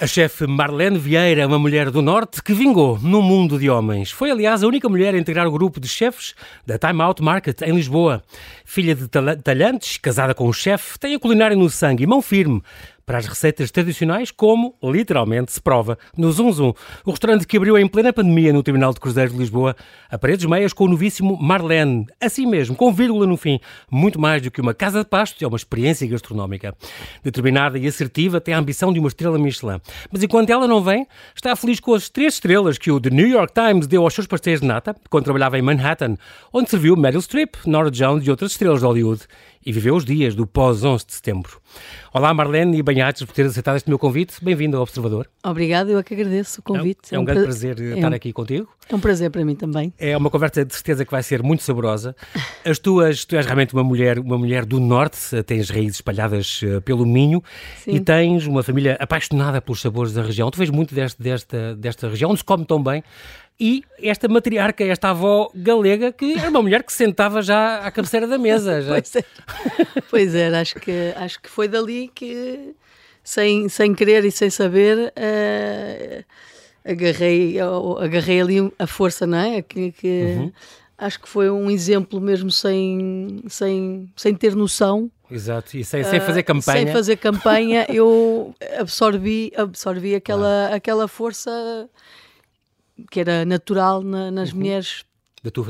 A chefe Marlene Vieira, uma mulher do Norte que vingou no mundo de homens. Foi, aliás, a única mulher a integrar o grupo de chefes da Time Out Market em Lisboa. Filha de talhantes, casada com um chefe, tem a culinária no sangue e mão firme para as receitas tradicionais, como literalmente se prova no Zum Zum, o restaurante que abriu em plena pandemia no Terminal de Cruzeiros de Lisboa, a paredes meias com o novíssimo Marlene, assim mesmo, com vírgula no fim, muito mais do que uma casa de pasto, é uma experiência gastronómica. Determinada e assertiva, tem a ambição de uma estrela Michelin. Mas enquanto ela não vem, está feliz com as três estrelas que o The New York Times deu aos seus pastéis de nata, quando trabalhava em Manhattan, onde serviu Meryl Streep, Nora Jones e outras estrelas de Hollywood e viveu os dias do pós-11 de setembro. Olá Marlene e Banhates por ter aceitado este meu convite. Bem-vindo ao Observador. Obrigado, eu é que agradeço o convite. É um, é um grande pra... prazer é estar um... aqui contigo. É um prazer para mim também. É uma conversa de certeza que vai ser muito saborosa. As tuas, tu és realmente uma mulher, uma mulher do Norte, tens raízes espalhadas eh, pelo Minho Sim. e tens uma família apaixonada pelos sabores da região. Tu vês muito deste, desta, desta região, onde se come tão bem e esta matriarca, esta avó galega, que era uma mulher que sentava já à cabeceira da mesa. Já. Pois, é. pois é, acho que, acho que foi dali que, sem, sem querer e sem saber, uh, agarrei, agarrei ali a força, não é? Que, que uhum. Acho que foi um exemplo mesmo sem, sem, sem ter noção. Exato, e sem, sem fazer campanha. Uh, sem fazer campanha, eu absorvi, absorvi aquela, ah. aquela força que era natural na, nas uhum. mulheres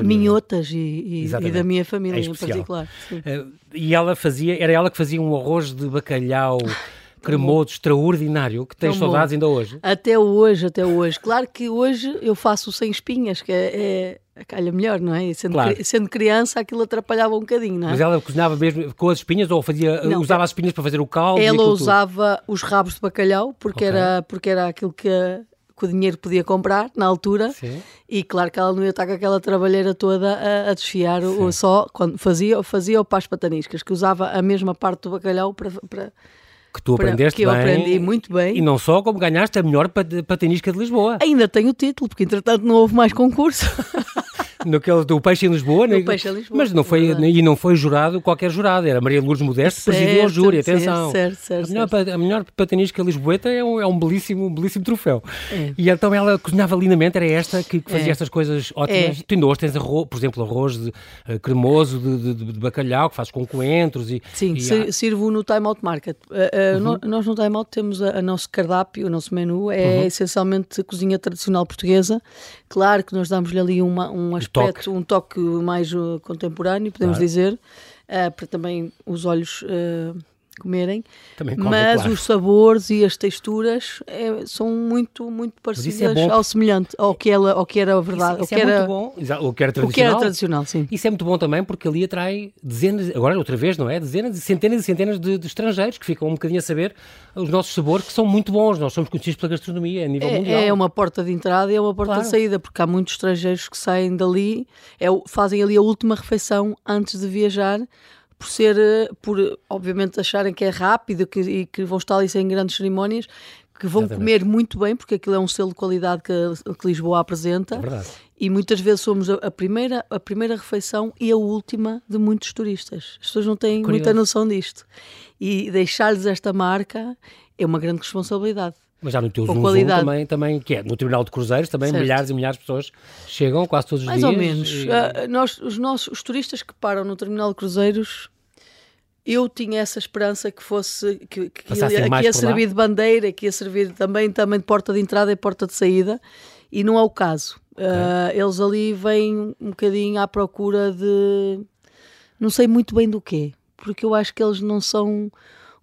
minhotas e, e, e, da minha família é em particular. Uh, e ela fazia, era ela que fazia um arroz de bacalhau cremoso, extraordinário, que tens saudades ainda hoje? Até hoje, até hoje. Claro que hoje eu faço sem espinhas, que é, é calha melhor, não é? Sendo, claro. sendo criança, aquilo atrapalhava um bocadinho, não é? Mas ela cozinhava mesmo com as espinhas ou fazia, não, usava as espinhas para fazer o caldo? Ela usava os rabos de bacalhau, porque, okay. era, porque era aquilo que que o dinheiro podia comprar na altura Sim. e claro que ela não ia estar com aquela trabalheira toda a, a desfiar o, só quando fazia, fazia o para as pataniscas, que usava a mesma parte do bacalhau para, para que tu aprendeste que eu bem. aprendi muito bem. E não só, como ganhaste a melhor patanisca de Lisboa. Ainda tenho o título, porque entretanto não houve mais concurso. naquele do Peixe em Lisboa, né? Peixe em Lisboa. Mas não foi, e não foi jurado qualquer jurado, era Maria Lourdes Modesto que presidiu o júri, atenção. Certo, certo, a, melhor, certo. a melhor patanisca lisboeta é um, é um belíssimo, um belíssimo troféu. É. E então ela cozinhava lindamente, era esta que, que fazia é. estas coisas ótimas. É. Tu ainda hoje tens arroz, por exemplo, arroz de, uh, cremoso de, de, de, bacalhau, que fazes com coentros e... Sim, e sirvo no Time Out Market. Uh, uh, uhum. Nós no Time Out temos a nosso cardápio, o nosso menu é uhum. essencialmente cozinha tradicional portuguesa. Claro que nós damos-lhe ali uma, um aspecto, um toque rock mais uh, contemporâneo, podemos claro. dizer, uh, para também os olhos uh, comerem. Come, mas claro. os sabores e as texturas é, são muito, muito é parecidas é ao semelhante, ao que, ela, ao que era a verdade. Isso, isso é era, muito bom. O que era tradicional. O que era tradicional, sim. Isso é muito bom também porque ali atrai dezenas, agora outra vez, não é? Dezenas e centenas e centenas de, de, estrangeiros que ficam um bocadinho a saber os nossos sabores que são muito bons. Nós somos conhecidos pela gastronomia a nível é, mundial. É uma porta de entrada e é uma porta claro. de saída, porque há muitos estrangeiros que saem dali, é, fazem ali a última refeição antes de viajar por ser, eh, por obviamente acharem que é rápido que, e que vão estar ali sem grandes cerimónias, que vão Exatamente. comer muito bem, porque aquilo é um selo de qualidade que, que Lisboa apresenta. É verdade. E muitas vezes somos a, a, primeira, a primeira refeição e a última de muitos turistas. As pessoas não têm Curioso. muita noção disto. E deixar-lhes esta marca é uma grande responsabilidade. Mas já no teu Zoom, Zoom também, também, que é no Terminal de Cruzeiros, também certo. milhares e milhares de pessoas chegam quase todos os Mais dias. Mais ou menos. E... Uh, nós, os, nossos, os turistas que param no Terminal de Cruzeiros, eu tinha essa esperança que fosse, que, que, que ia, ia servir de bandeira, que ia servir também, também de porta de entrada e porta de saída, e não é o caso. Okay. Uh, eles ali vêm um bocadinho à procura de... não sei muito bem do quê, porque eu acho que eles não são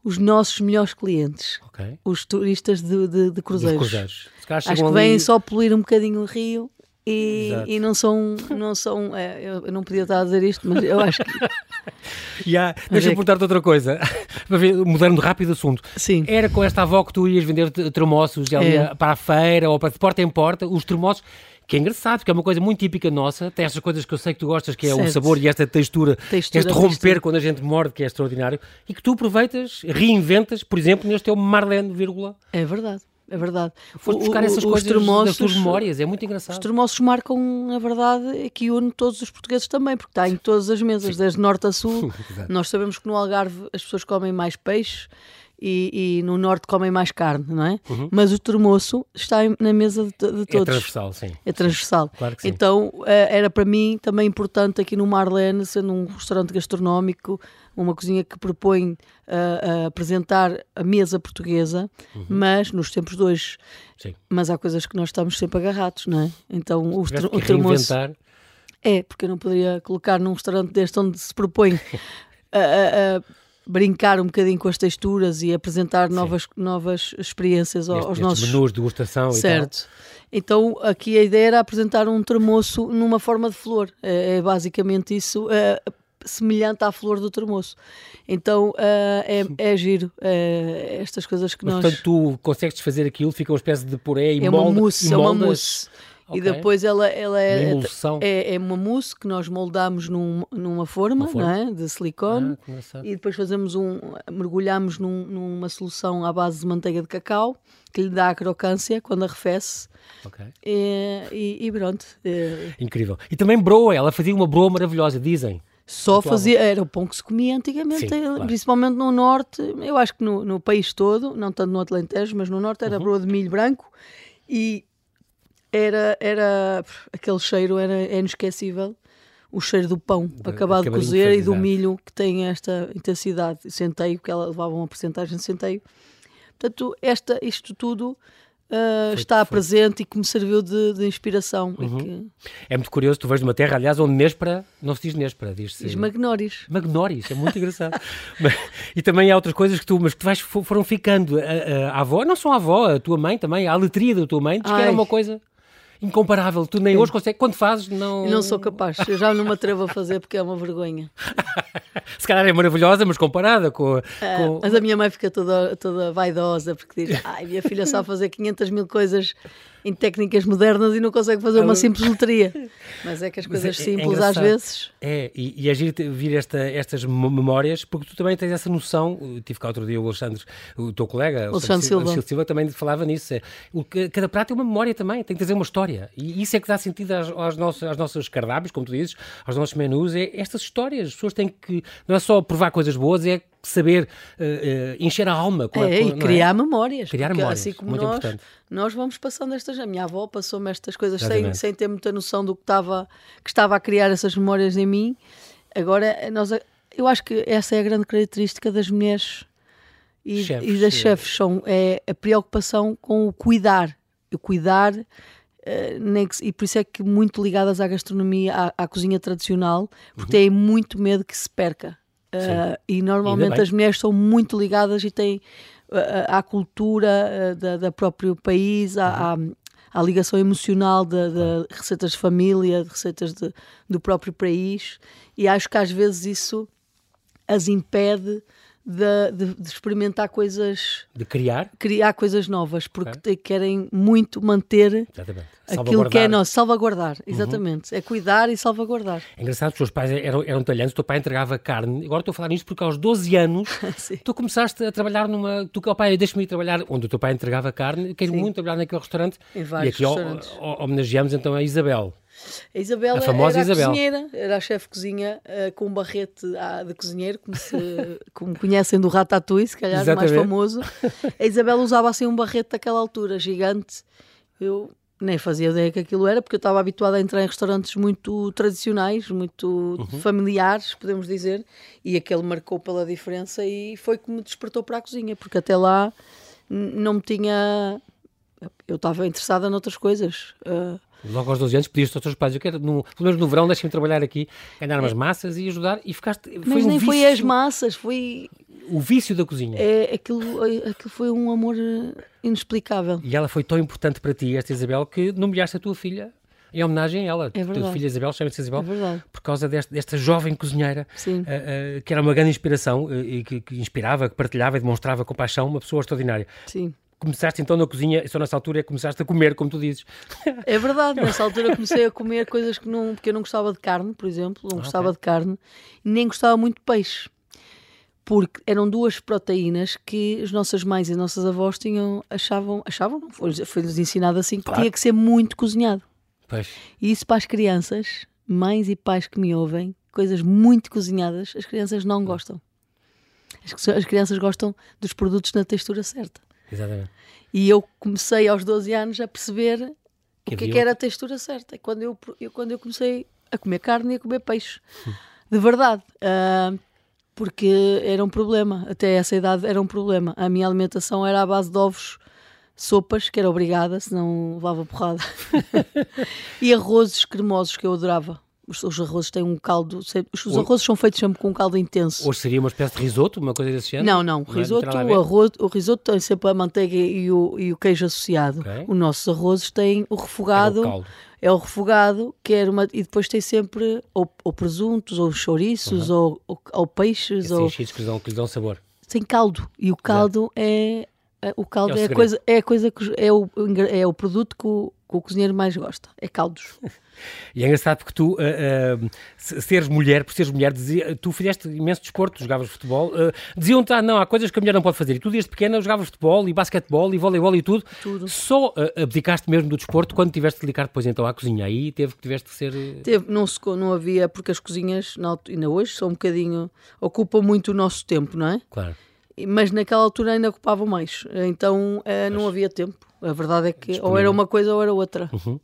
os nossos melhores clientes, okay. os turistas de, de, de cruzeiros. cruzeiros. Acho que vêm ali... só poluir um bocadinho o rio e, e, não são. Não são é, eu, não podia estar a dizer isto, mas eu acho que. yeah, deixa-me é perguntar-te outra coisa, mudando rápido o assunto. Sim. Era com esta avó que tu ias vender termossos é. para a feira ou para de porta em porta, os termossos que é engraçado, que é uma coisa muito típica nossa, tem estas coisas que eu sei que tu gostas, que é certo. o sabor e esta textura, textura este romper textura. quando a gente morde, que é extraordinário, e que tu aproveitas, reinventas, por exemplo, neste teu Marlene, vírgula. É verdade. É verdade. Foste buscar essas o, coisas das tuas memórias, é muito engraçado. Os termossos marcam, a verdade, que une todos os portugueses também, porque está em todas as mesas, Sim. desde norte a sul. Nós sabemos que no Algarve as pessoas comem mais peixe, e, e, no norte comem mais carne, não é? Uhum. Mas o termoço está na mesa de, de, todos. É transversal, sim. É transversal. Claro que sim. Então eh, era para mim também importante aqui no Marlene, sendo um restaurante gastronómico, uma cozinha que propõe uh, apresentar a mesa portuguesa, uhum. mas nos tempos de hoje. Sim. Mas há coisas que nós estamos sempre agarrados, não é? Então o, o termoço. É, porque eu não poderia colocar num restaurante deste onde se propõe a brincar um bocadinho com as texturas e apresentar novas, novas experiências aos, nossos menus de degustação certo. Então aqui a ideia era apresentar um termoço numa forma de flor. É, é basicamente isso, é, semelhante à flor do termoço. Então é, é, é giro é, estas coisas que Mas, nós. Portanto, tu consegues fazer aquilo, fica uma espécie de puré e é molda, uma mousse, é uma mousse. Okay. E depois ela, ela é, é, é, uma mousse que nós moldamos num, numa forma, forma? É? de silicone ah, e depois fazemos um, mergulhamos num, numa solução à base de manteiga de cacau que lhe dá a crocância quando arrefece. Okay. E, e, pronto. É... Incrível. E também broa, ela fazia uma broa maravilhosa, dizem. Só fazia, era o pão que se comia antigamente, Sim, claro. principalmente no norte, eu acho que no, no, país todo, não tanto no Atlantejo, mas no norte era uhum. broa de milho branco e era, era aquele cheiro era, inesquecível. O cheiro do pão de, acabado de cozer e do milho que tem esta intensidade, centeio, que ela levava uma porcentagem de centeio. Portanto, esta, isto tudo Uh, foi, está foi. presente e que me serviu de, de inspiração. Uhum. Que... É muito curioso, tu vês de uma terra, aliás, onde Nespera, não se diz Nespera, diz-se... Diz Magnoris. Magnoris, é muito engraçado. e também há outras coisas que tu, mas que tu vais, foram ficando. A, a, a, avó, não só a avó, a tua mãe também, a aletria da tua mãe, diz Ai. que era uma coisa incomparável. Tu nem hoje consegues. Quando fazes, não. Eu não sou capaz. Eu já não me atrevo a fazer porque é uma vergonha. Se calhar é maravilhosa, mas comparada com. É, com... mas a minha mãe fica toda, toda vaidosa porque diz: ai, minha filha sabe fazer 500 mil coisas em técnicas modernas e não consegue fazer uma simples loteria. Mas é que as coisas é, é, simples às vezes. É, e, e agir vir esta, estas memórias, porque tu também tens essa noção. Tive cá outro dia o Alexandre, o teu colega, o Alexandre Silva. Silva. Silva, também falava nisso. É, o, cada prato é uma memória também, tem que trazer uma história. E isso é que dá sentido às, às, nossas, às nossas cardápios, como tu dizes, aos nossos menus. É estas histórias. As pessoas têm que. Não é só provar coisas boas, é saber uh, encher a alma. Com é, a, com, e criar é? memórias. Criar memórias, assim como muito nós, importante. nós vamos passando estas... A minha avó passou-me estas coisas sem, sem ter muita noção do que estava, que estava a criar essas memórias em mim. Agora, nós, eu acho que essa é a grande característica das mulheres e, chefes, e das chefes, são, é a preocupação com o cuidar. O cuidar... Uh, e por isso é que muito ligadas à gastronomia, à, à cozinha tradicional, porque uhum. têm muito medo que se perca. Uh, e normalmente as mulheres são muito ligadas e têm uh, à cultura da, da, próprio país, à, uhum. à, à ligação emocional de, de, receitas de família, de receitas de, do próprio país, e acho que às vezes isso as impede de, de, de, experimentar coisas. De criar? Criar coisas novas, porque okay. querem muito manter aquilo que é nosso, salvaguardar, uhum. exatamente. Uhum. É cuidar e salvaguardar. É engraçado, os teus pais eram, eram talhantes, o teu pai entregava carne. Agora estou a falar nisto porque aos 12 anos tu começaste a trabalhar numa. Tu, oh, pai, deixa-me ir trabalhar onde o teu pai entregava carne. Quero Sim. muito trabalhar naquele restaurante. Em vários e aqui restaurantes. homenageamos então a Isabel. A Isabel a famosa era a Isabel. cozinheira, era a chefe de cozinha uh, com um barrete uh, de cozinheiro, como, se, como conhecem do Ratatouille, se calhar Exatamente. mais famoso. A Isabel usava assim um barrete daquela altura, gigante. Eu nem fazia ideia que aquilo era, porque eu estava habituada a entrar em restaurantes muito tradicionais, muito uhum. familiares, podemos dizer, e aquele marcou pela diferença e foi que me despertou para a cozinha, porque até lá não me tinha. Eu estava interessada noutras coisas. Uh, Logo aos 12 anos pediste aos teus pais, eu quero, no, pelo menos no verão, deixem-me trabalhar aqui, ganhar umas é. massas e ajudar, e ficaste... Mas foi nem um foi as massas, foi... O vício da cozinha. É, aquilo, aquilo foi um amor inexplicável. E ela foi tão importante para ti, esta Isabel, que nomeaste a tua filha em homenagem a ela. É verdade. A tua filha Isabel, chama-se Isabel, é por causa desta, desta jovem cozinheira, uh, uh, que era uma grande inspiração, uh, e que, que, inspirava, que partilhava e demonstrava compaixão, uma pessoa extraordinária. Sim começaste então na cozinha e só nessa altura é que começaste a comer, como tu dizes. É verdade, nessa altura comecei a comer coisas que não. porque eu não gostava de carne, por exemplo, não ah, gostava okay. de carne, nem gostava muito de peixe. Porque eram duas proteínas que as nossas mães e as nossas avós tinham, achavam, achavam, foi-lhes ensinado assim, que claro. tinha que ser muito cozinhado. Pois. E isso para as crianças, mães e pais que me ouvem, coisas muito cozinhadas, as crianças não gostam. As, as crianças gostam dos produtos na textura certa. Exatamente. E eu comecei aos 12 anos a perceber que o que, é que era a textura certa. E quando eu, eu, quando eu comecei a comer carne e a comer peixe. De verdade. Uh, porque era um problema. Até essa idade era um problema. A minha alimentação era à base de ovos, sopas, que era obrigada, senão levava porrada. e arrozes cremosos, que eu adorava. Os, os arrozes têm um caldo. Os arrozes são feitos sempre com um caldo intenso. Hoje seria uma espécie de risoto, uma coisa desse género? Não, não. não é risoto, o, arroz, o risoto tem sempre a manteiga e o, e o queijo associado. Okay. Os nossos arrozes têm o refogado. É o, é o refogado, que era uma. E depois tem sempre ou, ou presuntos, ou chouriços, uhum. ou, ou, ou, peixes. Esses ou... que dão, que lhes dão sabor. Tem caldo. E o caldo é. é o caldo é, é a coisa, é a coisa que é o, é o produto que o, que o cozinheiro mais gosta. É caldos. E é engraçado porque tu, uh, uh, seres mulher, por seres mulher, dizia, tu fizeste imenso desporto, jogavas futebol. Uh, Diziam-te, ah, não, há coisas que a mulher não pode fazer. E tu, desde pequena, jogavas futebol e basquetebol e voleibol e tudo. Tudo. Só abdicaste mesmo do desporto quando tiveste de dedicar depois então à cozinha. Aí teve, tiveste que ser. Teve, não, se, não havia, porque as cozinhas, ainda hoje, são um bocadinho. ocupam muito o nosso tempo, não é? Claro. Mas naquela altura ainda ocupavam mais. Então não havia tempo. A verdade é que ou era uma coisa ou era outra. Uhum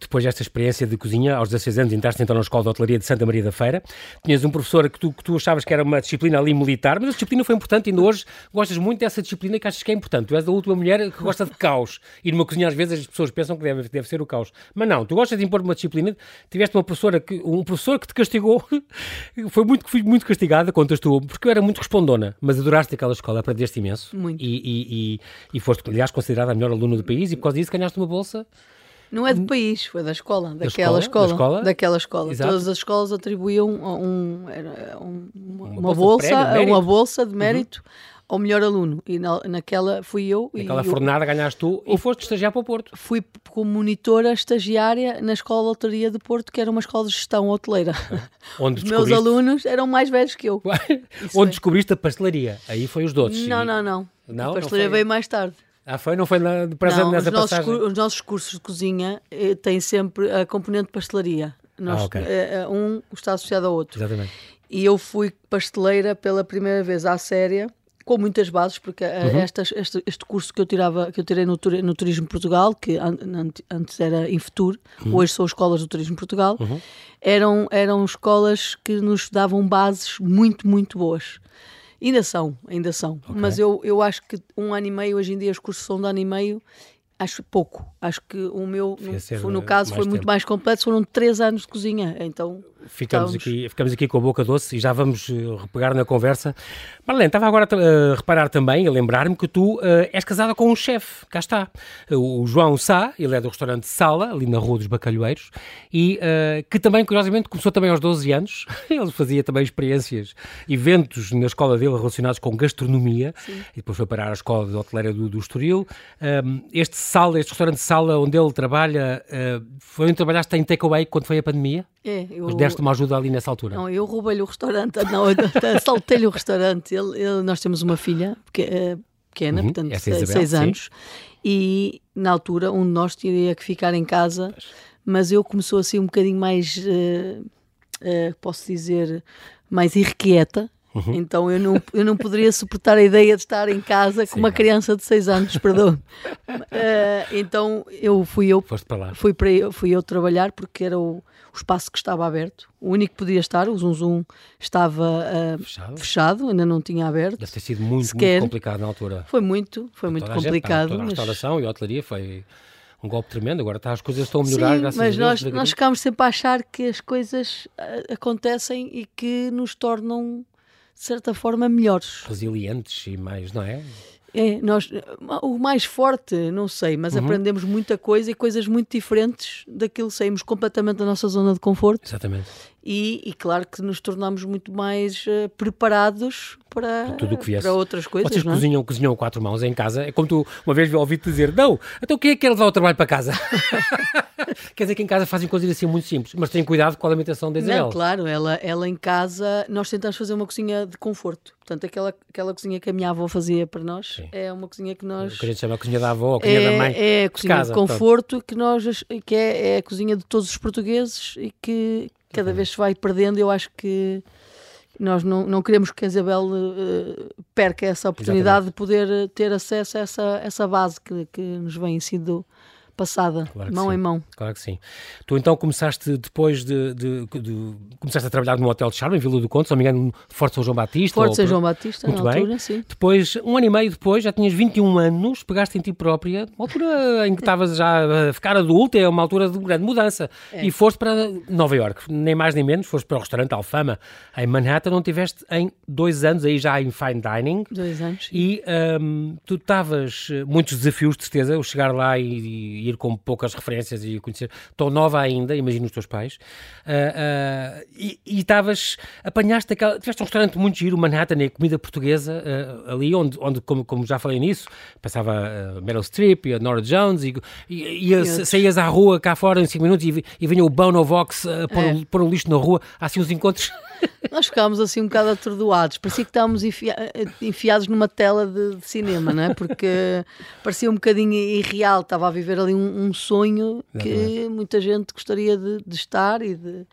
depois desta experiência de cozinha, aos 16 anos entraste então na Escola de Hotelaria de Santa Maria da Feira, tinhas um professor que tu, que tu achavas que era uma disciplina ali militar, mas a disciplina foi importante e ainda hoje gostas muito dessa disciplina que achas que é importante. Tu és a última mulher que gosta de caos. E numa cozinha às vezes as pessoas pensam que deve, deve ser o caos. Mas não, tu gostas de impor uma disciplina, tiveste uma professora que, um professor que te castigou, foi muito, fui muito castigada, contas tu, porque eu era muito respondona, mas adoraste aquela escola, aprendeste imenso. Muito. E, e, e, e foste, aliás, considerada a melhor aluna do país e por causa disso ganhaste uma bolsa não é do país, foi da escola, daquela escola, escola, escola? daquela escola. Exato. Todas as escolas atribuíam um, um, uma, uma, bolsa, bolsa prémio, uma bolsa de mérito uhum. ao melhor aluno. E na, naquela fui eu. Naquela e fornada eu, ganhaste tu e foste estagiar para o Porto. Fui como monitora estagiária na Escola de Hotelaria de Porto, que era uma escola de gestão hoteleira. Onde os meus alunos eram mais velhos que eu. Onde descobriste a pastelaria? Aí foi os doces. Não, não, não. não a pastelaria veio mais tarde. Ah, foi? Não foi na, presente não, nessa os nossos, passagem? Os nossos cursos de cozinha eh, têm sempre a componente de pastelaria. Nós, ah, okay. Eh, eh, um está associado ao outro. Exatamente. E eu fui pasteleira pela primeira vez à séria, com muitas bases, porque uhum. estas, este, este, curso que eu tirava, que eu tirei no, no Turismo Portugal, que an, antes era Infutur, uhum. hoje são escolas do Turismo Portugal, uhum. eram, eram escolas que nos davam bases muito, muito boas. Ainda são, ainda são. Okay. Mas eu, eu acho que um ano e meio, hoje em dia, os cursos são de ano e meio, acho pouco. Acho que o meu, no, no caso, foi tempo. muito mais completo, foram três anos de cozinha. Então ficamos, aqui, ficamos aqui com a boca doce e já vamos uh, repegar na conversa. Marlene, estava agora a uh, reparar também, a lembrar-me que tu uh, és casada com um chefe, cá está, o João Sá, ele é do restaurante Sala, ali na Rua dos Bacalhoeiros, e que também, curiosamente, começou também aos 12 anos, ele fazia também experiências, eventos na escola dele relacionados com gastronomia, Sim. e depois foi parar a escola de hoteleira do, do Estoril. este Sala, este restaurante Sala, onde ele trabalha, foi onde trabalhaste em takeaway quando foi a pandemia? É, eu... Mas deste uma ajuda ali nessa altura? Não, eu roubei-lhe o restaurante, não, saltei-lhe o restaurante. Ele, ele, nós temos uma filha eh, pequena, uhum, portanto, seis, Isabel, seis anos, e na altura um de nós teria que ficar em casa, mas eu começou assim um bocadinho mais, uh, uh, posso dizer, mais irrequieta, Uhum. Então eu não, eu não poderia suportar a ideia de estar em casa Sim. com uma criança de 6 anos, perdão. uh, então eu fui eu, Foste para lá. Fui, para eu, fui eu trabalhar porque era o, o espaço que estava aberto. O único que podia estar, o Zum, estava uh, fechado. fechado. ainda não tinha aberto. Deve ter sido muito, muito complicado na altura. Foi muito, foi muito complicado. Gente, a, a restauração e a hotelaria foi um golpe tremendo. Agora tá, as coisas estão a melhorar. Sim, mas nós, nós ficámos sempre a achar que as coisas uh, acontecem e que nos tornam de certa forma, melhores. Resilientes e mais, não é? É, nós, o mais forte, não sei, mas uhum. aprendemos muita coisa e coisas muito diferentes daquilo, saímos completamente da nossa zona de conforto. Exatamente. E, e claro que nos tornamos muito mais uh, preparados para, tudo que para outras coisas. Vocês não é? cozinham, cozinham quatro mãos em casa. É como tu uma vez ouvi-te dizer: Não, então quem é que quer levar o trabalho para casa? Quer dizer que em casa fazem coisas assim muito simples, mas têm cuidado com a alimentação da Isabel. Não, claro, ela, ela em casa, nós tentamos fazer uma cozinha de conforto. Portanto, aquela, aquela cozinha que a minha avó fazia para nós Sim. é uma cozinha que nós. O que a gente chama a cozinha da avó, a cozinha é, da mãe. É a cozinha de, casa, de conforto que, nós, que é, é, a cozinha de todos os portugueses e que cada vez se vai perdendo. Eu acho que Nós não, não queremos que a Isabel uh, perca essa oportunidade Exatamente. de poder ter acesso a essa, essa base que, que nos vem sido passada, claro mão sim. em mão. Claro que sim. Tu então começaste depois de, de, de, começaste a trabalhar num hotel de charme em Vila do Conde, se não me engano, Forte São João Batista. Forte São João Batista, Muito na bem. altura, sim. Depois, um ano e meio depois, já tinhas 21 anos, pegaste em ti própria, uma altura em que estavas já a ficar adulta, é uma altura de grande mudança, é. e foste para Nova York, nem mais nem menos, foste para o restaurante Alfama em Manhattan, onde tiveste em dois anos aí já em fine dining. Dois anos. E um, tu estavas eh, muitos desafios, de certeza, o chegar lá e, e ir com poucas referências e conhecer. Tão nova ainda, imagino os teus pais. Uh, uh, e estavas, apanhaste aquela. Tiveste um restaurante muito giro, Manhattan, e comida portuguesa, uh, ali onde, onde como, como, já falei nisso, passava uh, Meryl Streep e a Nora Jones, e, e, e saías à rua cá fora em 5 minutos e, e vinha o Bono Vox uh, pôr, é. pôr o lixo na rua. Há assim uns encontros. Nós ficámos assim um bocado atordoados, parecia que estávamos enfiados numa tela de, de, cinema, não é? Porque parecia um bocadinho irreal, estava a viver ali um, um sonho que muita gente gostaria de, de estar e, de,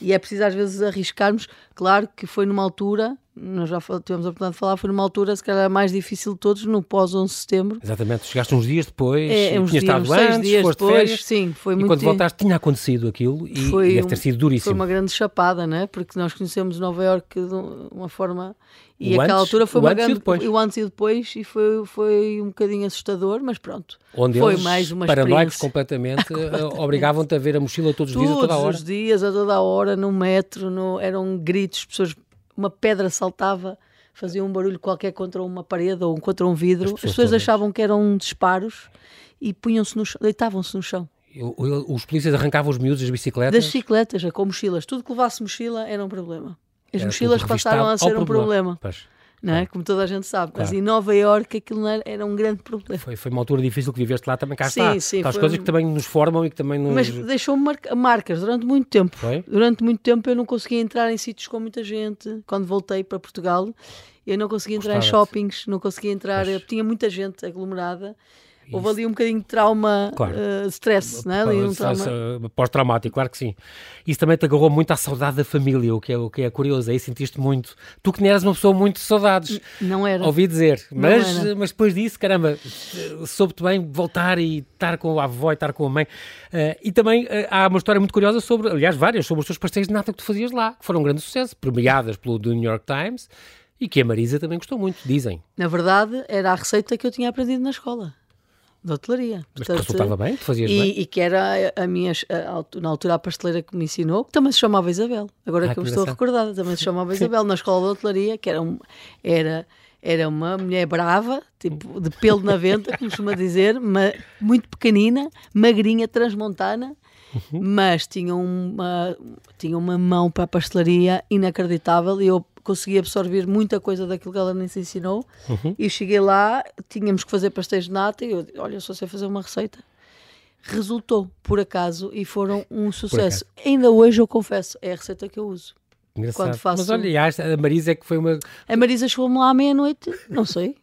e é preciso às vezes arriscarmos. Claro que foi numa altura nós já tivemos a oportunidade de falar, foi numa altura se calhar mais difícil de todos, no pós-11 de setembro. Exatamente, chegaste uns dias depois, é, uns tinhas dias, estado antes, dias foste depois, férias, sim, foi e muito quando voltaste tinha acontecido aquilo e, foi deve ter sido duríssimo. Foi uma grande chapada, né? porque nós conhecemos Nova Iorque de uma forma... E o aquela antes, altura foi uma grande... E depois. o antes e depois, e foi, foi um bocadinho assustador, mas pronto. Onde foi eles, mais uma paranoicos completamente, eh, obrigavam-te a ver a mochila todos os dias, a toda a hora. Todos os dias, a toda a hora, no metro, no, eram gritos, pessoas... Uma pedra saltava faziam um barulho qualquer contra uma parede ou contra um vidro, as pessoas, as pessoas achavam que eram disparos e punham-se no deitavam-se no chão. Os polícias arrancavam os miúdos das bicicletas? Das bicicletas, com mochilas. Tudo que levasse mochila era um problema. As era mochilas passaram a ser um problema. problema não é? Como toda a gente sabe. Claro. Mas em Nova Iorque aquilo era, um grande problema. Foi, foi uma altura difícil que viveste lá também, cá sim, está. Sim, As coisas que também nos formam e que também nos... Mas deixou-me mar marcas durante muito tempo. Foi? Durante muito tempo eu não conseguia entrar em sítios com muita gente. Quando voltei para Portugal, eu não conseguia entrar em shoppings, não conseguia entrar... Tinha muita gente aglomerada Houve ali um bocadinho de trauma, claro. uh, stress, né? ali um trauma. Pós-traumático, claro que sim. Isso também te agarrou muito à saudade da família, o que é, o que é curioso. Aí sentiste muito. Tu que não eras uma pessoa muito de saudades. Não era. Ouvi dizer. Mas, mas depois disso, caramba, soube-te bem voltar e estar com a avó e estar com a mãe. Uh, e também uh, há uma história muito curiosa sobre, aliás, várias, sobre os teus pastéis de nata que tu fazias lá, que foram um grande sucesso, premiadas pelo The New York Times. E que a Marisa também gostou muito, dizem. Na verdade, era a receita que eu tinha aprendido na escola de hotelaria. Mas Portanto, resultava bem? Tu fazias e, bem? E que era a minha, a, na altura, a pasteleira que me ensinou, que também se chamava Isabel. Agora ah, que eu estou recordada, também se chamava Isabel, na escola de hotelaria, que era, um, era, era uma mulher brava, tipo de pelo na venta, como costuma dizer, ma, muito pequenina, magrinha, transmontana, uhum. mas tinha uma, tinha uma mão para a pastelaria inacreditável e eu consegui absorver muita coisa daquilo que ela nos ensinou. Uhum. E cheguei lá, tínhamos que fazer pastéis de nata e eu, olha, só sei fazer uma receita. Resultou, por acaso, e foram um sucesso. Ainda hoje eu confesso, é a receita que eu uso. Engraçado. Quando faço... Mas olha, a Marisa é que foi uma. A Marisa chegou-me lá à meia-noite, não sei.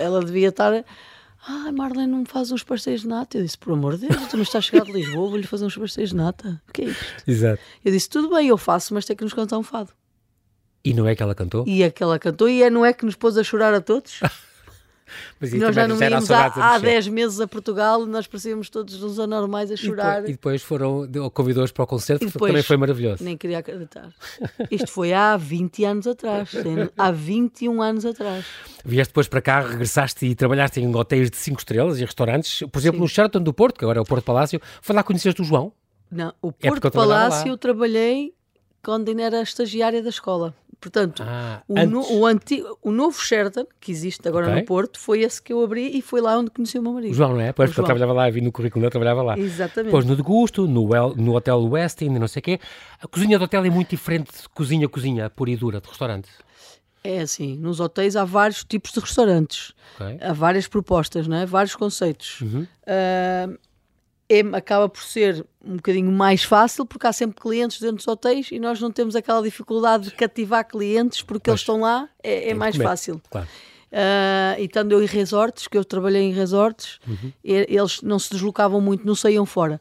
Ela devia estar. Ah, Marlene não me faz uns pastéis de nata. Eu disse, por amor de Deus, tu não estás chegado de Lisboa, vou-lhe fazer uns pastéis de nata. O que é isto? Exato. Eu disse, tudo bem, eu faço, mas tem que nos cantar um fado. E não é que ela cantou? E é que ela cantou e é, não é que nos pôs a chorar a todos? Mas nós já não íamos há, há 10 meses a Portugal nós parecíamos todos uns anormais a chorar. E depois, e depois foram, convidou-os para o concerto, depois, também foi maravilhoso. Nem queria acreditar. Isto foi há 20 anos atrás, há 21 anos atrás. Vieste depois para cá, regressaste e trabalhaste em hotéis de 5 estrelas e restaurantes, por exemplo, Sim. no Sheraton do Porto, que agora é o Porto Palácio. Foi lá que conheceste o João? Não, o é Porto é Palácio eu trabalhei quando ainda era estagiária da escola. Portanto, ah, o, no, o, antigo, o novo Sheraton, que existe agora okay. no Porto, foi esse que eu abri e foi lá onde conheci o meu marido. O João, não é? Pois, porque eu trabalhava lá, vi no currículo, eu trabalhava lá. Exatamente. Depois no Degusto, no, no Hotel Westin, não sei o quê. A cozinha do hotel é muito diferente de cozinha-cozinha pura e dura de restaurante. É assim, nos hotéis há vários tipos de restaurantes, okay. há várias propostas, não é? vários conceitos. Uhum. Uh, é, acaba por ser um bocadinho mais fácil porque há sempre clientes dentro dos hotéis e nós não temos aquela dificuldade de cativar clientes porque eles estão lá, é, é mais fácil. Claro. Uh, e estando eu em resorts, que eu trabalhei em resorts, uhum. eles não se deslocavam muito, não saíam fora.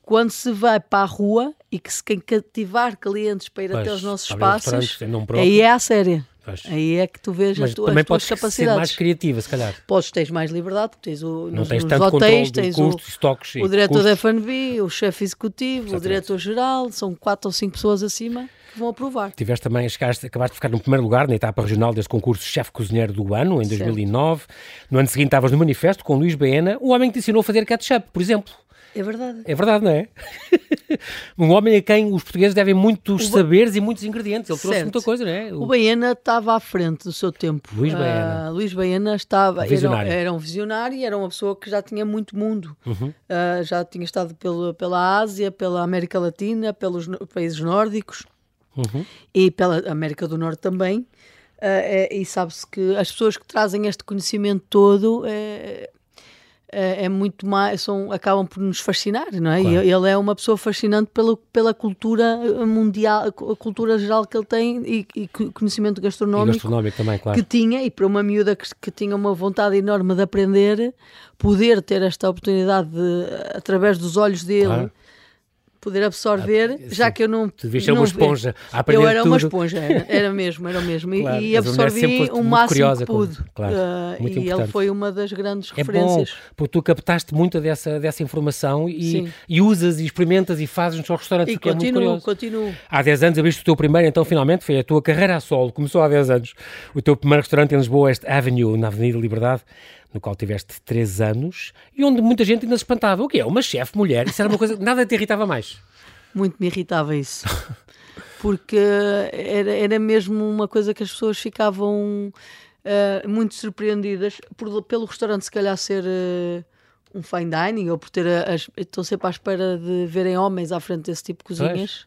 Quando se vai para a rua, e que se quem cativar clientes para ir até os nossos espaços, aí é a séria. Pois. Aí é que tu vês Mas as, tu, também as tuas capacidades. ser mais criativa, se calhar. Podes, tens mais liberdade, porque tens o, não nos, tens nos tanto hotéis, tens custos, o, estoques o diretor da FNB, o chefe executivo, Exatamente. o diretor-geral, são quatro ou cinco pessoas acima que vão aprovar. Tiveste também, chegaste, acabaste de ficar no primeiro lugar na etapa regional deste concurso Chefe Cozinheiro do Ano, em 2009. Certo. No ano seguinte estavas no manifesto com Luís Baena, o homem que te ensinou a fazer ketchup, por exemplo. É verdade. É verdade, não é? um homem a quem os portugueses devem muitos o saberes ba... e muitos ingredientes. Ele trouxe muita coisa, não é? O, o Baena estava à frente do seu tempo. Luís Baena. Uh, Luís Baena estava. Era, era, um visionário, era uma pessoa que já tinha muito mundo. Uhum. Uh, já tinha estado pelo, pela Ásia, pela América Latina, pelos países nórdicos uhum. e pela América do Norte também. Uh, é, e sabe-se que as pessoas que trazem este conhecimento todo é, é, é muito mais, são, acabam por nos fascinar, não é? Claro. ele é uma pessoa fascinante pela, pela cultura mundial, a cultura geral que ele tem e, e conhecimento gastronómico, e gastronómico também, claro. que tinha, e para uma miúda que, que tinha uma vontade enorme de aprender, poder ter esta oportunidade de, através dos olhos dele. Claro poder absorver, ah, já que eu não. Tu ser uma esponja. A aprender eu era tudo. uma esponja, era, era mesmo, era mesmo. Claro, e, absorvi o máximo que pude. Claro, uh, e ele foi uma das grandes é referências. Bom, porque tu captaste muita dessa, dessa informação e, e usas e experimentas e fazes nos restaurantes, e continuo, é muito curioso. continuo. Há 10 anos abriste o teu primeiro, então finalmente foi a tua carreira a solo, começou há 10 anos. O teu primeiro restaurante em Lisboa, este Avenue, na Avenida Liberdade no qual tiveste 3 anos e onde muita gente ainda se espantava. O que é? Uma chefe mulher? Isso era uma coisa que nada te irritava mais. Muito me irritava isso. Porque era, era mesmo uma coisa que as pessoas ficavam uh, muito surpreendidas por, pelo restaurante, se calhar, ser. Uh, um fine dining ou por ter as, estão sempre à espera de verem homens à frente desse tipo de cozinhas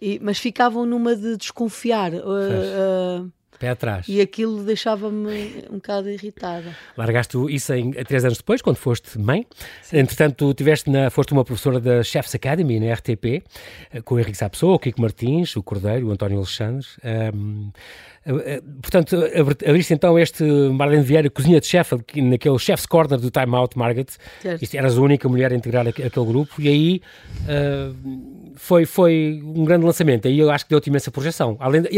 e, mas ficavam numa de desconfiar uh, Pé atrás. E aquilo deixava-me um bocado irritada. Largaste isso em, três anos depois, quando foste mãe. Sim. Entretanto, tiveste na, foste uma professora da Chefs Academy, na RTP, eh, com o Henrique Sapessoa, o Kiko Martins, o Cordeiro, o António Alexandre. Um, eh, eh, portanto, abriste então este Marlene Vieira, cozinha de chefe, naquele Chef's Corner do Time Out Market. Isto, eras a única mulher a integrar aquele grupo e aí uh, foi, foi um grande lançamento. Aí eu acho que deu-te imensa projeção. Além de,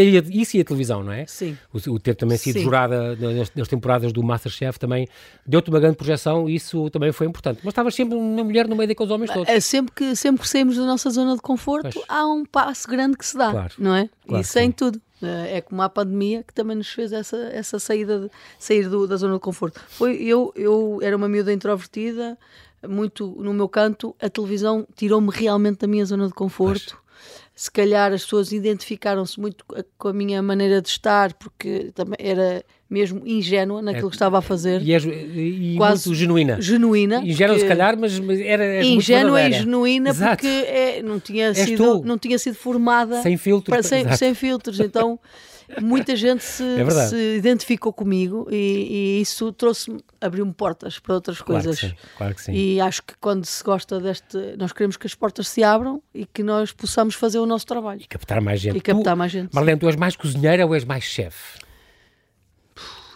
isso e a televisão, não é? Sim. O, o ter também sido Sim. jurada nas, nas, temporadas do Masterchef também deu-te uma grande projeção e isso também foi importante. Mas estavas sempre uma mulher no meio daqueles homens todos. É sempre que, sempre que saímos da nossa zona de conforto, pois. há um passo grande que se dá, claro. não é? Claro e sem tudo. É como a pandemia que também nos fez essa, essa saída de, sair do, da zona de conforto. Foi, eu, eu era uma miúda introvertida, muito no meu canto, a televisão tirou-me realmente da minha zona de conforto. Mas... Se calhar as pessoas identificaram-se muito com a minha maneira de estar, porque também era mesmo ingênua naquilo é, que estava a fazer. E, és, e quase muito genuína. Genuína. Ingênua se calhar, mas, mas era Ingênua e genuína Exato. porque é, não, tinha sido, não tinha sido formada sem filtros. Para, sem, sem filtros. Então muita gente se, é se identificou comigo e, e isso trouxe-me, abriu-me portas para outras claro coisas. Que sim, claro que sim. E acho que quando se gosta deste, nós queremos que as portas se abram e que nós possamos fazer o nosso trabalho. E captar mais gente. E captar tu, mais gente. Marlene, tu és mais cozinheira ou és mais chefe?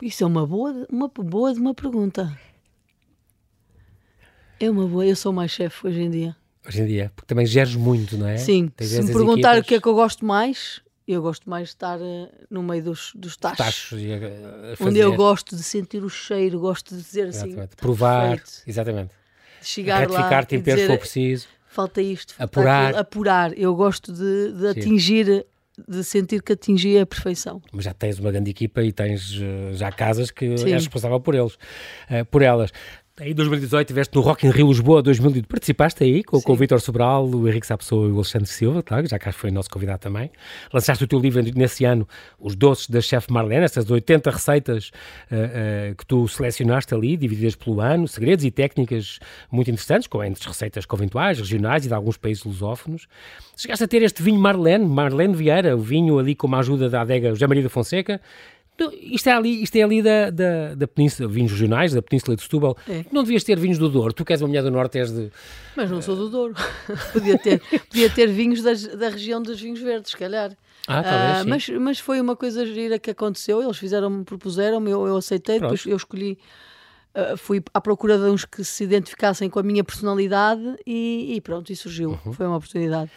Isso é uma boa, uma boa de uma pergunta. É uma boa, eu sou mais chefe hoje em dia. Hoje em dia, porque também geres muito, não é? Sim, Tens se me perguntar equipas... o que é que eu gosto mais, eu gosto mais de estar uh, no meio dos, dos tachos. tachos onde eu gosto de sentir o cheiro, gosto de dizer assim. Exatamente. Provar, feito. exatamente. De chegar Retificar lá temperos se for preciso. Falta isto, falta apurar. Aquilo, apurar. Eu gosto de, de atingir de sentir que atingi a perfeição. Mas já tens uma grande equipa e tens uh, já casas que Sim. és responsável por eles, uh, por elas. Em 2018 estiveste no Rock in Rio Lisboa 2018. Participaste aí com, com o Vítor Sobral, o Henrique Sapessoa e o Alexandre Silva, claro, já cá foi nosso convidado também. Lançaste o teu livro nesse ano, Os Doces da Chef Marlene, essas 80 receitas uh, uh, que tu selecionaste ali, divididas pelo ano, segredos e técnicas muito interessantes, com entre receitas conventuais, regionais e de alguns países lusófonos. Chegaste a ter este vinho Marlene, Marlene Vieira, o vinho ali com a ajuda da adega José Maria da Fonseca, isto é ali, isto é ali da, da, da Península, vinhos regionais, da Península de Setúbal. É. Não devias ter vinhos do Douro. Tu que és uma mulher do Norte, és de. Mas não sou do Douro. podia, ter, podia ter vinhos das, da região dos vinhos verdes, se calhar. Ah, talvez, uh, mas, mas foi uma coisa gira que aconteceu. Eles fizeram-me, propuseram-me, eu, eu aceitei, Pronto. depois eu escolhi uh, fui à procura de uns que se identificassem com a minha personalidade e, e pronto, e surgiu. Uhum. Foi uma oportunidade.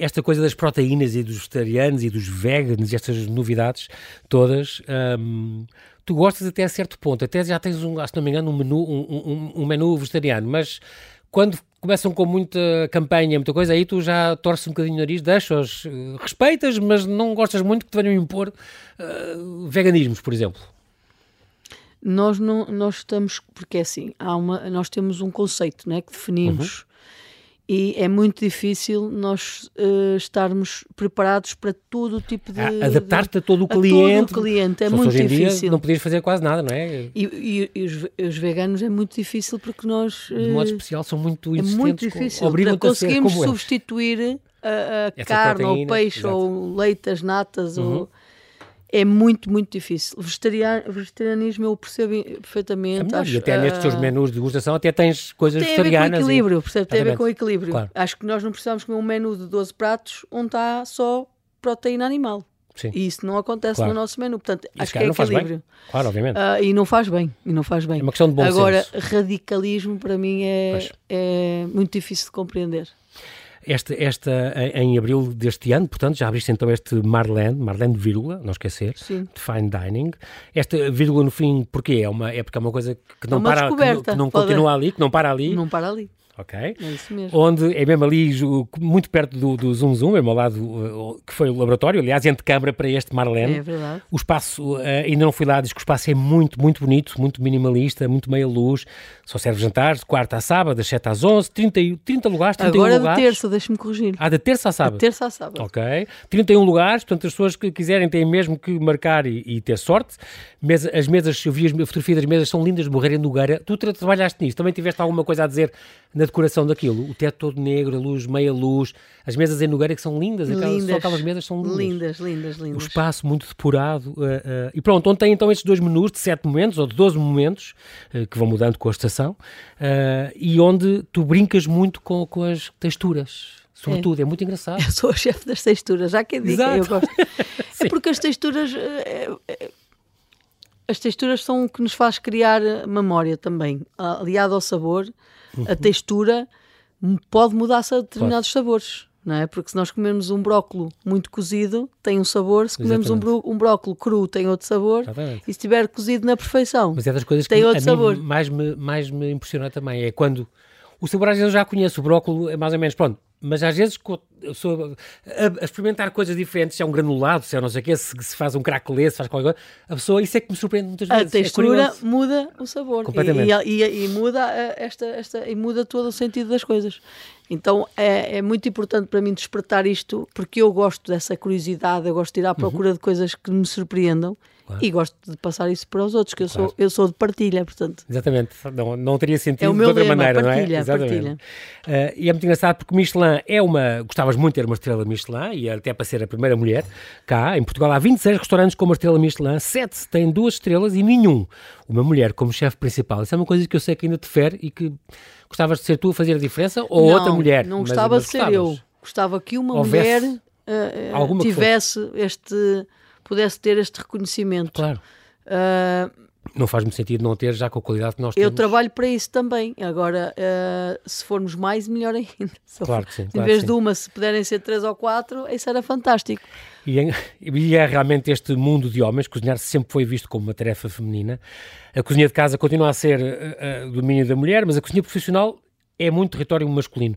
Esta coisa das proteínas e dos vegetarianos e dos veganos, estas novidades todas. Um, tu gostas até a certo ponto, até já tens, um, se não me engano, um menu, um, um, um menu vegetariano, mas quando começam com muita campanha, muita coisa, aí tu já torces um bocadinho o nariz, deixas, uh, respeitas, mas não gostas muito que te venham impor uh, veganismos, por exemplo. Nós não, nós estamos, porque é assim, há uma, nós temos um conceito, né, que definimos uhum e é muito difícil nós uh, estarmos preparados para todo o tipo de. Adaptar-te a todo o cliente. A todo o cliente, é muito hoje difícil. Dia não podias fazer quase nada, não é? E, e, e os, os, veganos é muito difícil porque nós. De modo eh, especial, são muito. É muito difícil. Com, conseguimos substituir a, a carne, ou peixe, exato. ou leite, as natas, uhum. ou é muito, muito difícil. Vegetarian, vegetarianismo eu percebo perfeitamente. É acho, e até uh, nestes teus menus de degustação até tens coisas tem vegetarianas. Tem a ver com equilíbrio, e... percebe? Tem a ver com equilíbrio. Claro. Acho que nós não precisamos comer um menu de 12 pratos onde está só proteína animal. Sim. E isso não acontece claro. no nosso menu. Portanto, acho que é equilíbrio. Claro, obviamente. Uh, e não faz bem. E não faz bem. É uma questão de bom Agora, senso. radicalismo para mim é, é muito difícil de compreender. Esta, esta, em abril deste ano, portanto, já abriste então este Marlene, Marlene vírgula, não esquecer, Sim. de Fine Dining. Esta vírgula no fim, porquê? É, uma, é porque é uma coisa que não, é para, que, que não continua ali, que não para ali. Não para ali ok? É isso mesmo. Onde é mesmo ali, muito perto do, do Zoom Zoom, mesmo ao lado, que foi o laboratório, aliás, entre câmara para este Marlene. É verdade. O espaço, uh, ainda não fui lá, diz que o espaço é muito, muito bonito, muito minimalista, muito meia luz, só serve jantar, de quarta a sábado, das 7 às 11, 30, 30 lugares, 31 Agora lugares. Agora de terça, deixa-me corrigir. Ah, de terça a sábado? De terça a sábado. Ok. 31 lugares, portanto, as pessoas que quiserem têm mesmo que marcar e, e ter sorte. Mesa, as mesas, eu vi as fotografias das mesas, são lindas de morrer em Nogueira. Tu tra trabalhaste nisso, também tiveste alguma coisa a dizer na decoração daquilo? O teto todo negro, a luz, meia luz, as mesas em Nogueira que são lindas, lindas. Aquelas, só aquelas mesas são lindas. Lindas, lindas, lindas. O espaço muito depurado. Uh, uh, e pronto, onde tem então estes dois menus de 7 momentos, ou de 12 momentos, uh, que vão mudando com a estação, e onde tu brincas muito com, com as texturas. Sobretudo, é. é. muito engraçado. Eu sou a chefe das texturas, já que diga, eu gosto. é porque as texturas. É, é, as texturas são o que nos faz criar memória também, aliado ao sabor. Uhum. A textura pode mudar-se a determinados claro. sabores. Não é? Porque se nós comermos um brócolo muito cozido, tem um sabor, se comermos um, bró um brócolo cru, tem outro sabor, Exatamente. e se estiver cozido na perfeição, Mas é das coisas tem que outro sabor. Mais me, mais me impressiona também, é quando o sabor às vezes eu já conheço, o brócolo é mais ou menos, pronto, mas às vezes sou a, experimentar coisas diferentes, se é um granulado, se é não sei o quê, se, se faz um cracolê, se faz qualquer coisa, a pessoa, isso é que me surpreende muitas vezes. A é textura é muda o sabor Completamente. E, e, e, muda esta, esta, e muda todo o sentido das coisas. Então é, é, muito importante para mim despertar isto, porque eu gosto dessa curiosidade, eu gosto de ir à procura uhum. de coisas que me surpreendam Claro. E gosto de passar isso para os outros, que eu, claro. sou, eu sou de partilha, portanto. Exatamente, não, não teria sentido é de outra lema, maneira, partilha, não é? Exatamente. Partilha. Uh, e é muito engraçado porque Michelin é uma. Gostavas muito de ter uma estrela Michelin e até para ser a primeira mulher cá. Em Portugal há 26 restaurantes com uma estrela Michelin, 7 têm duas estrelas e nenhum uma mulher como chefe principal. Isso é uma coisa que eu sei que ainda te fere e que gostavas de ser tu a fazer a diferença ou não, outra mulher? Não gostava mas, mas de ser eu. Gostava que uma Houvesse mulher uh, tivesse este. Pudesse ter este reconhecimento. Claro. Uh, não faz muito sentido não ter, já com a qualidade que nós temos. Eu trabalho para isso também. Agora, uh, se formos mais, melhor ainda. Claro que sim. Em vez de uma, se puderem ser três ou quatro, isso era fantástico. E, e é realmente este mundo de homens, cozinhar sempre foi visto como uma tarefa feminina. A cozinha de casa continua a ser uh, domínio da mulher, mas a cozinha profissional é muito território masculino.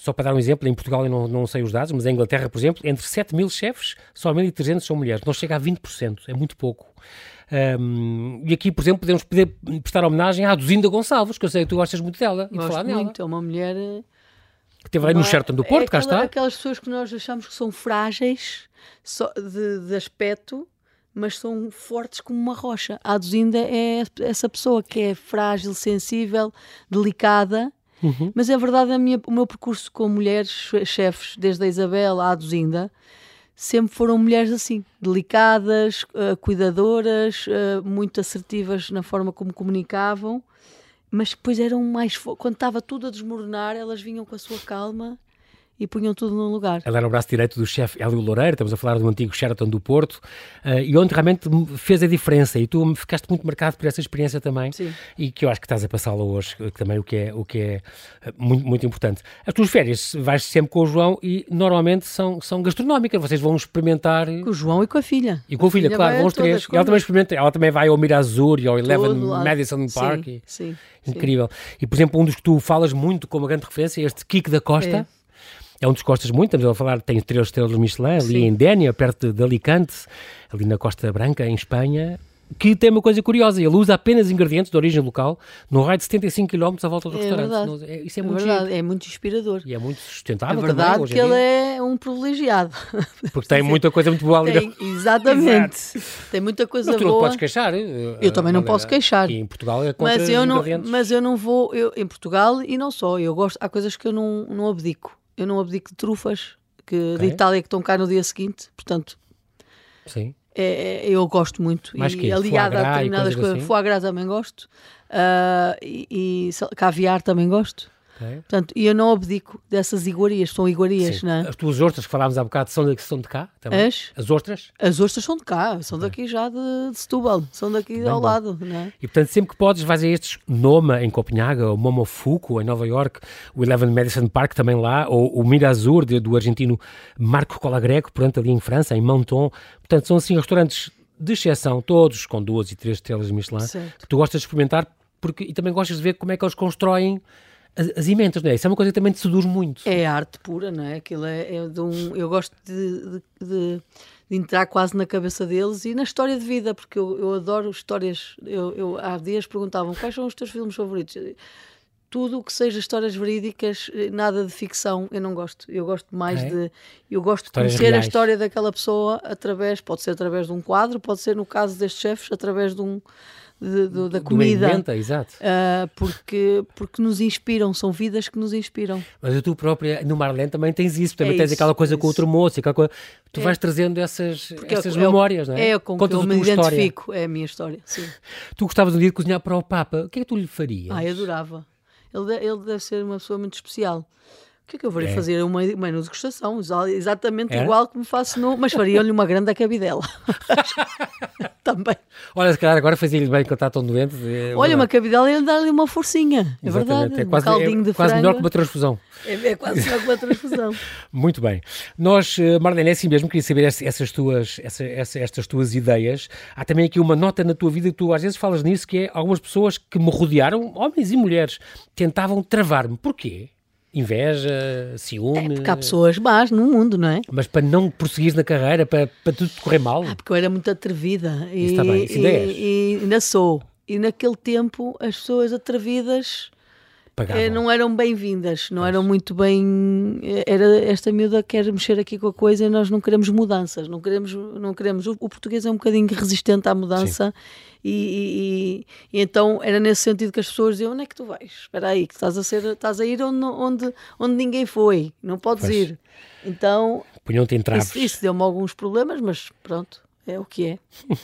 Só para dar um exemplo, em Portugal eu não, não sei os dados, mas em Inglaterra, por exemplo, entre 7 mil chefes, só 1.300 são mulheres. Não chega a 20%, é muito pouco. Um, e aqui, por exemplo, podemos poder prestar homenagem à Duzinda Gonçalves, que eu sei que tu gostas muito dela. Gosto falar muito, nela. é uma mulher... Eh, que esteve aí no Sheraton do Porto, é aquela, cá está. aquelas pessoas que nós achamos que são frágeis de, de aspecto, mas são fortes como uma rocha. A Duzinda é essa pessoa que é frágil, sensível, delicada, Uhum. Mas é verdade, a minha, o meu percurso com mulheres chefes, desde a Isabel à Duzinda, sempre foram mulheres assim, delicadas, uh, cuidadoras, uh, muito assertivas na forma como comunicavam, mas depois eram mais. Quando estava tudo a desmoronar, elas vinham com a sua calma e punham tudo no lugar. Ela era o braço direito do chefe Hélio Loureiro, estamos a falar do antigo Sheraton do Porto, uh, e onde realmente fez a diferença. E tu ficaste muito marcado por essa experiência também, Sim. e que eu acho que estás a passá-la hoje, também o que é, o que é eh, muito, muito importante. As tuas férias vais sempre com o João e normalmente são, são gastronómicas, vocês vão experimentar. Com o João e com a filha. E com a, a filha, filha, claro, vão os três. Ela também experimenta, ela também vai ao Mirazur e ao Eleven Madison Park. Sim, sim, incrível. Sim. E por exemplo, um dos que tu falas muito como grande referência é este Kiko da Costa. É é um dos costas muito, estamos a falar, tem três estrelas Michelin, ali Sim. em Dénia, perto de Alicante, ali na Costa Branca, em Espanha, que tem uma coisa curiosa, ele usa apenas ingredientes de origem local no raio de 75 km à volta do é restaurante. Verdade. É, isso é, é muito verdade, é muito inspirador. E é muito sustentável É verdade também, que ele é um privilegiado. Porque tem muita coisa muito boa ali. Tem, exatamente. tem muita coisa mas tu boa. não podes queixar. Eh, eu também não posso queixar. Aqui em Portugal é contra mas eu não, Mas eu não vou, eu, em Portugal, e não só, eu gosto, há coisas que eu não, não abdico. Eu não abdico de trufas, que okay. de Itália que estão cá no dia seguinte, portanto... Sim. É, é, eu gosto muito. Mais e que? aliada a determinadas coisas. Assim? Foie gras também gosto. Uh, e, e caviar também gosto. Okay. Portanto, e eu não abdico dessas iguarias, são iguarias, Sim. não é? As tuas ostras que falámos há bocado são de, são de cá também? As? As ostras? As ostras são de cá, são okay. daqui já de, de Setúbal, são daqui Bem ao bom. lado, não é? E portanto, sempre que podes, vais a estes Noma em Copenhaga, o Momofuku em Nova York, o Eleven Madison Park também lá, ou o Mirazur de, do argentino Marco Colagreco, portanto, ali em França, em Menton. Portanto, são assim restaurantes de exceção, todos com duas e três estrelas Michelin, certo. que tu gostas de experimentar porque, e também gostas de ver como é que eles constroem as, as emendas, não é? Isso é uma coisa que também te seduz muito. É arte pura, não é? Aquilo é, é de um. Eu gosto de, de, de, de, entrar quase na cabeça deles e na história de vida, porque eu, eu adoro histórias. Eu, eu, há dias perguntavam quais são os teus filmes favoritos tudo o que seja histórias verídicas, nada de ficção, eu não gosto. Eu gosto mais é? de. Eu gosto histórias de conhecer reais. a história daquela pessoa através, pode ser através de um quadro, pode ser, no caso destes chefes, através de um de, de, da comida. Inventa, exato. Uh, porque, porque nos inspiram, são vidas que nos inspiram. Mas tu própria, no Marlene, também tens isso, também é tens isso, aquela coisa é com outro moço, aquela coisa, tu é. vais trazendo essas, essas é, memórias, não é? É com que eu me identifico, história. é a minha história, sim. Tu gostavas um dia de cozinhar para o Papa, o que é que tu lhe farias? Ah, eu adorava. Ele, ele deve ser uma pessoa muito especial que é que eu vou é. fazer? Uma, uma degustação, exatamente é? igual como faço no. Mas faria-lhe uma grande cabidela. Também. Olha, se calhar agora fazia-lhe bem quando está tão doente. É Olha, uma cabidela e dar-lhe uma forcinha. É verdade. É quase, um caldinho é, de quase melhor que uma transfusão. É, é quase melhor que uma transfusão. Muito bem. Nós, eh, Marlene, é assim mesmo, queria saber essas tuas, estas tuas ideias. Há também aqui uma nota na tua vida que tu às vezes falas nisso, que é algumas pessoas que me rodearam, homens e mulheres, tentavam travar-me. Porquê? Inveja, ciúme. É porque há pessoas más no mundo, não é? Mas para não prosseguir na carreira, para, para tudo correr mal. Ah, porque eu era muito atrevida. E, isso está bem, isso ainda e, e ainda sou. E naquele tempo as pessoas atrevidas eh, não eram bem-vindas, não eram muito bem. Eh, era esta miúda quer mexer aqui com a coisa e nós não queremos mudanças, não queremos. Não queremos o, o português é um bocadinho resistente à mudança e, e, e, então era nesse sentido que as pessoas diziam: onde é que tu vais? Espera aí, que estás a, ser, estás a ir onde, onde, onde ninguém foi, não podes pois. ir. Então. Punham-te em Isso, isso deu-me alguns problemas, mas pronto é o que é.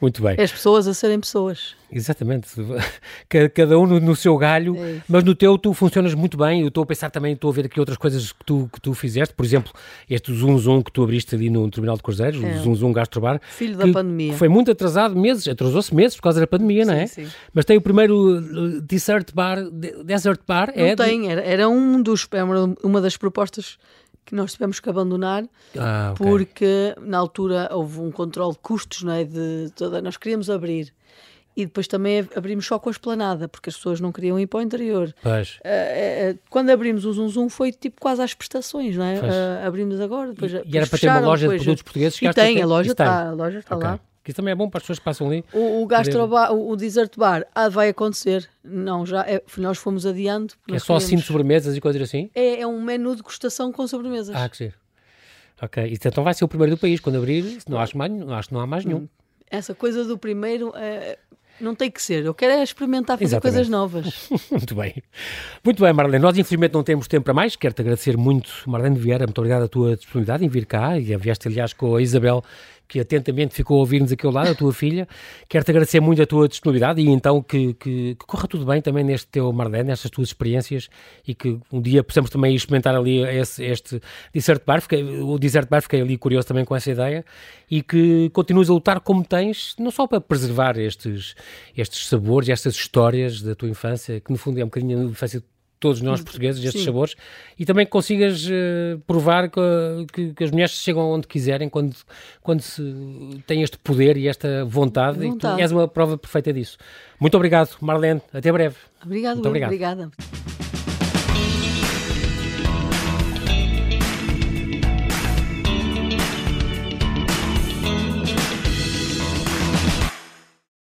Muito bem. É as pessoas a serem pessoas. Exatamente. Cada um no, seu galho, é mas no teu tu funcionas muito bem. Eu estou a pensar também, estou a ver aqui outras coisas que tu, que tu fizeste. Por exemplo, este Zoom Zoom que tu abriste ali no Terminal de Cruzeiros, é. o Zoom Zoom Gastrobar. Filho da pandemia. Foi muito atrasado, meses, atrasou-se meses por causa da pandemia, sim, não é? Sim. Mas tem o primeiro uh, Dessert Bar, Desert Bar. Não é tem, era, era um dos, uma das propostas que nós tivemos que abandonar ah, okay. porque na altura houve um controle de custos, não é? De toda, nós queríamos abrir e depois também abrimos só com a esplanada, porque as pessoas não queriam ir para o interior. Uh, uh, quando abrimos o Zoom Zoom foi tipo quase às prestações, não é? Uh, abrimos agora, depois, e, depois e era para ter uma loja de produtos portugueses? E tem, a loja está, a loja está okay. lá. Que isso também é bom para as pessoas que passam ali. O, o gastrobar, o, o desert bar, ah, vai acontecer. Não, já é, nós fomos adiando. É só assim de sobremesas e coisas assim? É, é um menu de degustação com sobremesas. Ah, que sim. Ok, isso então vai ser o primeiro do país. Quando abrir, não acho, mais, não acho que não há mais nenhum. Hum. Essa coisa do primeiro é, não tem que ser. Eu quero é experimentar fazer Exatamente. coisas novas. muito bem. Muito bem, Marlene. Nós, infelizmente, não temos tempo para mais. Quero-te agradecer muito, Marlene Vieira. Muito obrigado a tua disponibilidade em vir cá. E vieste, aliás, com a Isabel que atentamente ficou a ouvir-nos aqui ao lado, a tua filha. Quero-te agradecer muito a tua disponibilidade e então que, que, que corra tudo bem também neste teu Marlene, nestas tuas experiências e que um dia possamos também experimentar ali esse, este Desert Bar. Fiquei, o Desert Bar fiquei ali curioso também com essa ideia e que continues a lutar como tens, não só para preservar estes, estes sabores, estas histórias da tua infância, que no fundo é um bocadinho a infância todos nós hum, portugueses, estes Sim. sabores, e também consigas uh, provar que, que, que, as mulheres chegam onde quiserem quando, quando se tem este poder e esta vontade, vontade. e tu és uma prova perfeita disso. Muito obrigado, Marlene. Até breve. Obrigado, Muito obrigado. obrigada.